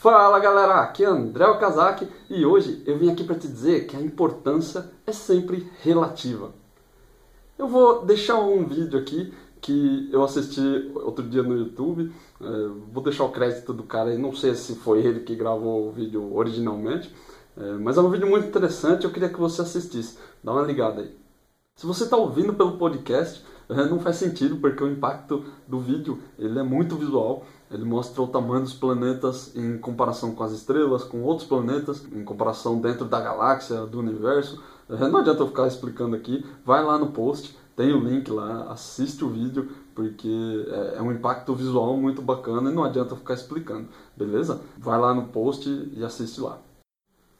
Fala galera, aqui é André Okazaki e hoje eu vim aqui para te dizer que a importância é sempre relativa. Eu vou deixar um vídeo aqui que eu assisti outro dia no YouTube, é, vou deixar o crédito do cara aí, não sei se foi ele que gravou o vídeo originalmente, é, mas é um vídeo muito interessante, eu queria que você assistisse, dá uma ligada aí. Se você está ouvindo pelo podcast, não faz sentido porque o impacto do vídeo ele é muito visual. Ele mostra o tamanho dos planetas em comparação com as estrelas, com outros planetas, em comparação dentro da galáxia, do universo. É, não adianta eu ficar explicando aqui. Vai lá no post, tem o link lá, assiste o vídeo, porque é, é um impacto visual muito bacana e não adianta eu ficar explicando, beleza? Vai lá no post e assiste lá.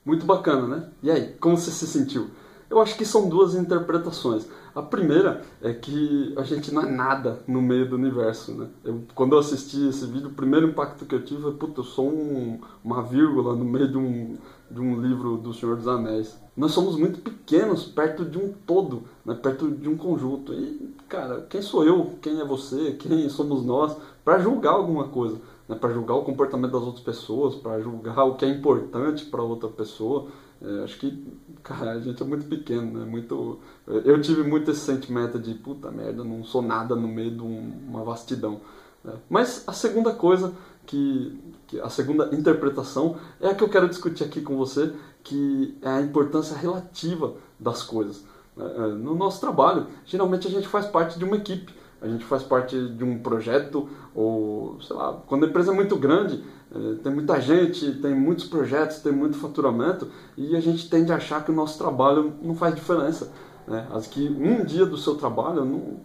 Muito bacana, né? E aí, como você se sentiu? Eu acho que são duas interpretações. A primeira é que a gente não é nada no meio do universo, né? Eu, quando eu assisti esse vídeo, o primeiro impacto que eu tive foi, puta, eu sou um, uma vírgula no meio de um, de um livro do Senhor dos Anéis. Nós somos muito pequenos perto de um todo, né? perto de um conjunto. E, cara, quem sou eu? Quem é você? Quem somos nós? Para julgar alguma coisa, né? para julgar o comportamento das outras pessoas, para julgar o que é importante para outra pessoa. É, acho que, cara, a gente é muito pequeno, né? Muito... Eu tive muito esse sentimento de, puta merda, não sou nada no meio de uma vastidão. Né? Mas a segunda coisa, que, que, a segunda interpretação, é a que eu quero discutir aqui com você, que é a importância relativa das coisas. Né? É, no nosso trabalho, geralmente a gente faz parte de uma equipe, a gente faz parte de um projeto, ou sei lá, quando a empresa é muito grande, é, tem muita gente, tem muitos projetos, tem muito faturamento e a gente tende a achar que o nosso trabalho não faz diferença. Né? Acho que um dia do seu trabalho não,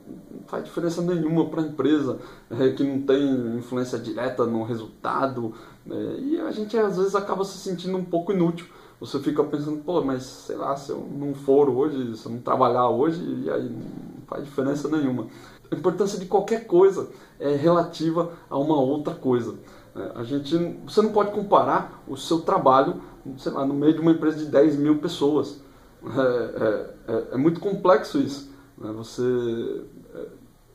faz diferença nenhuma para a empresa, é, que não tem influência direta no resultado é, e a gente às vezes acaba se sentindo um pouco inútil. Você fica pensando, pô, mas sei lá, se eu não for hoje, se eu não trabalhar hoje, e aí não faz diferença nenhuma. A importância de qualquer coisa é relativa a uma outra coisa. É, a gente, você não pode comparar o seu trabalho, sei lá, no meio de uma empresa de 10 mil pessoas. É, é, é, é muito complexo isso. Né? Você é,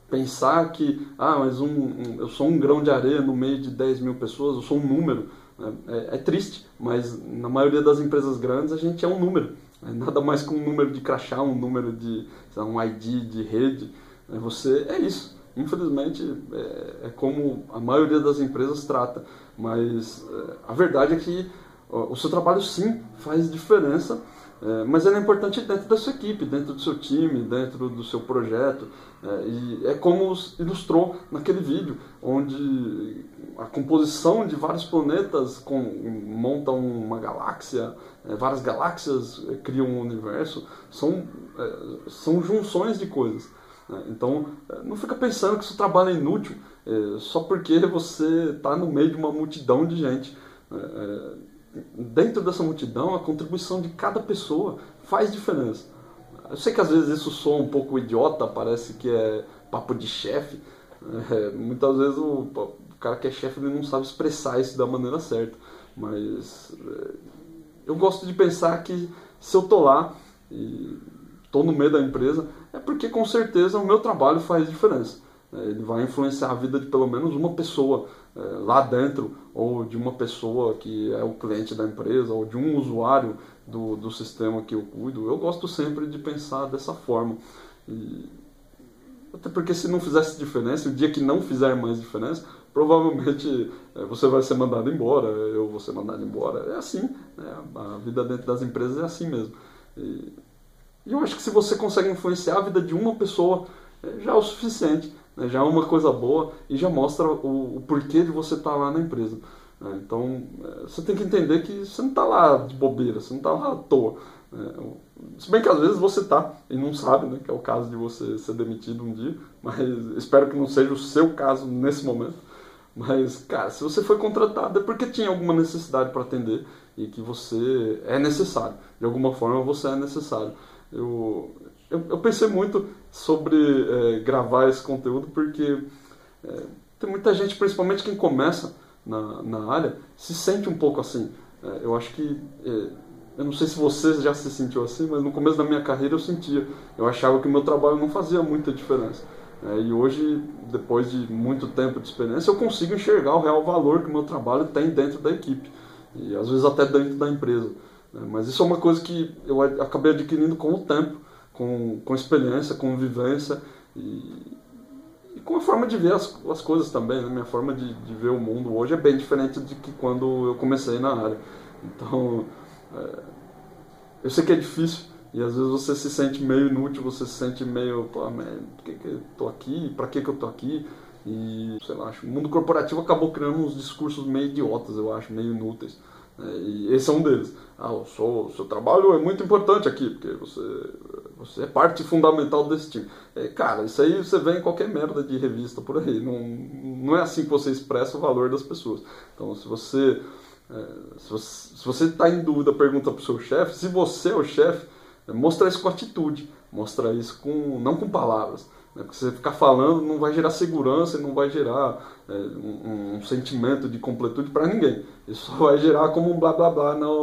pensar que, ah, mas um, um, eu sou um grão de areia no meio de 10 mil pessoas, eu sou um número. Né? É, é, triste, mas na maioria das empresas grandes a gente é um número. É nada mais que um número de crachá, um número de, lá, um ID de rede. Você é isso. Infelizmente, é, é, como a maioria das empresas trata, mas é, a verdade é que o seu trabalho sim faz diferença, é, mas ele é importante dentro da sua equipe, dentro do seu time, dentro do seu projeto. É, e é como ilustrou naquele vídeo, onde a composição de vários planetas com, monta uma galáxia, é, várias galáxias é, criam um universo, são, é, são junções de coisas. Né? Então, é, não fica pensando que seu trabalho é inútil é, só porque você está no meio de uma multidão de gente. Né? É, dentro dessa multidão, a contribuição de cada pessoa faz diferença. Eu sei que às vezes isso soa um pouco idiota, parece que é papo de chefe. É, muitas vezes o, cara que é chefe ele não sabe expressar isso da maneira certa. Mas eu gosto de pensar que se eu tô lá e estou no meio da empresa, é porque com certeza o meu trabalho faz diferença. É, ele vai influenciar a vida de pelo menos uma pessoa é, lá dentro, ou de uma pessoa que é o cliente da empresa, ou de um usuário do, do sistema que eu cuido. Eu gosto sempre de pensar dessa forma. E, até porque se não fizesse diferença, o dia que não fizer mais diferença, provavelmente é, você vai ser mandado embora, eu vou ser mandado embora. É assim, né? a vida dentro das empresas é assim mesmo. E, e eu acho que se você consegue influenciar a vida de uma pessoa, é, já é o suficiente, né? já é uma coisa boa e já mostra o, o porquê de você estar tá lá na empresa. Né? Então, é, você tem que entender que você não está lá de bobeira, você não está lá à toa. Né? Se bem que às vezes você está e não sabe, né? que é o caso de você ser demitido um dia, mas espero que não seja o seu caso nesse momento. Mas, cara, se você foi contratado é porque tinha alguma necessidade para atender e que você é necessário. De alguma forma você é necessário. Eu, eu, eu pensei muito sobre é, gravar esse conteúdo porque é, tem muita gente, principalmente quem começa na, na área, se sente um pouco assim. É, eu acho que. É, eu não sei se você já se sentiu assim, mas no começo da minha carreira eu sentia. Eu achava que o meu trabalho não fazia muita diferença. É, e hoje, depois de muito tempo de experiência, eu consigo enxergar o real valor que o meu trabalho tem dentro da equipe. E às vezes até dentro da empresa. Né? Mas isso é uma coisa que eu acabei adquirindo com o tempo, com, com experiência, com vivência e, e com a forma de ver as, as coisas também. Né? Minha forma de, de ver o mundo hoje é bem diferente de que quando eu comecei na área. Então, é, eu sei que é difícil, e às vezes você se sente meio inútil, você se sente meio, pô, man, por que, que eu tô aqui? Pra que, que eu tô aqui? E, sei lá, acho, o mundo corporativo acabou criando uns discursos meio idiotas, eu acho, meio inúteis. Né? E esse é um deles. Ah, o seu, seu trabalho é muito importante aqui, porque você, você é parte fundamental desse time. É, cara, isso aí você vê em qualquer merda de revista por aí. Não, não é assim que você expressa o valor das pessoas. Então, se você é, se você está em dúvida, pergunta para o seu chefe. Se você é o chefe, mostra isso com atitude, mostra isso com não com palavras. Né? Porque você ficar falando não vai gerar segurança não vai gerar é, um, um, sentimento de completude para ninguém. Isso vai gerar como um blá blá blá no,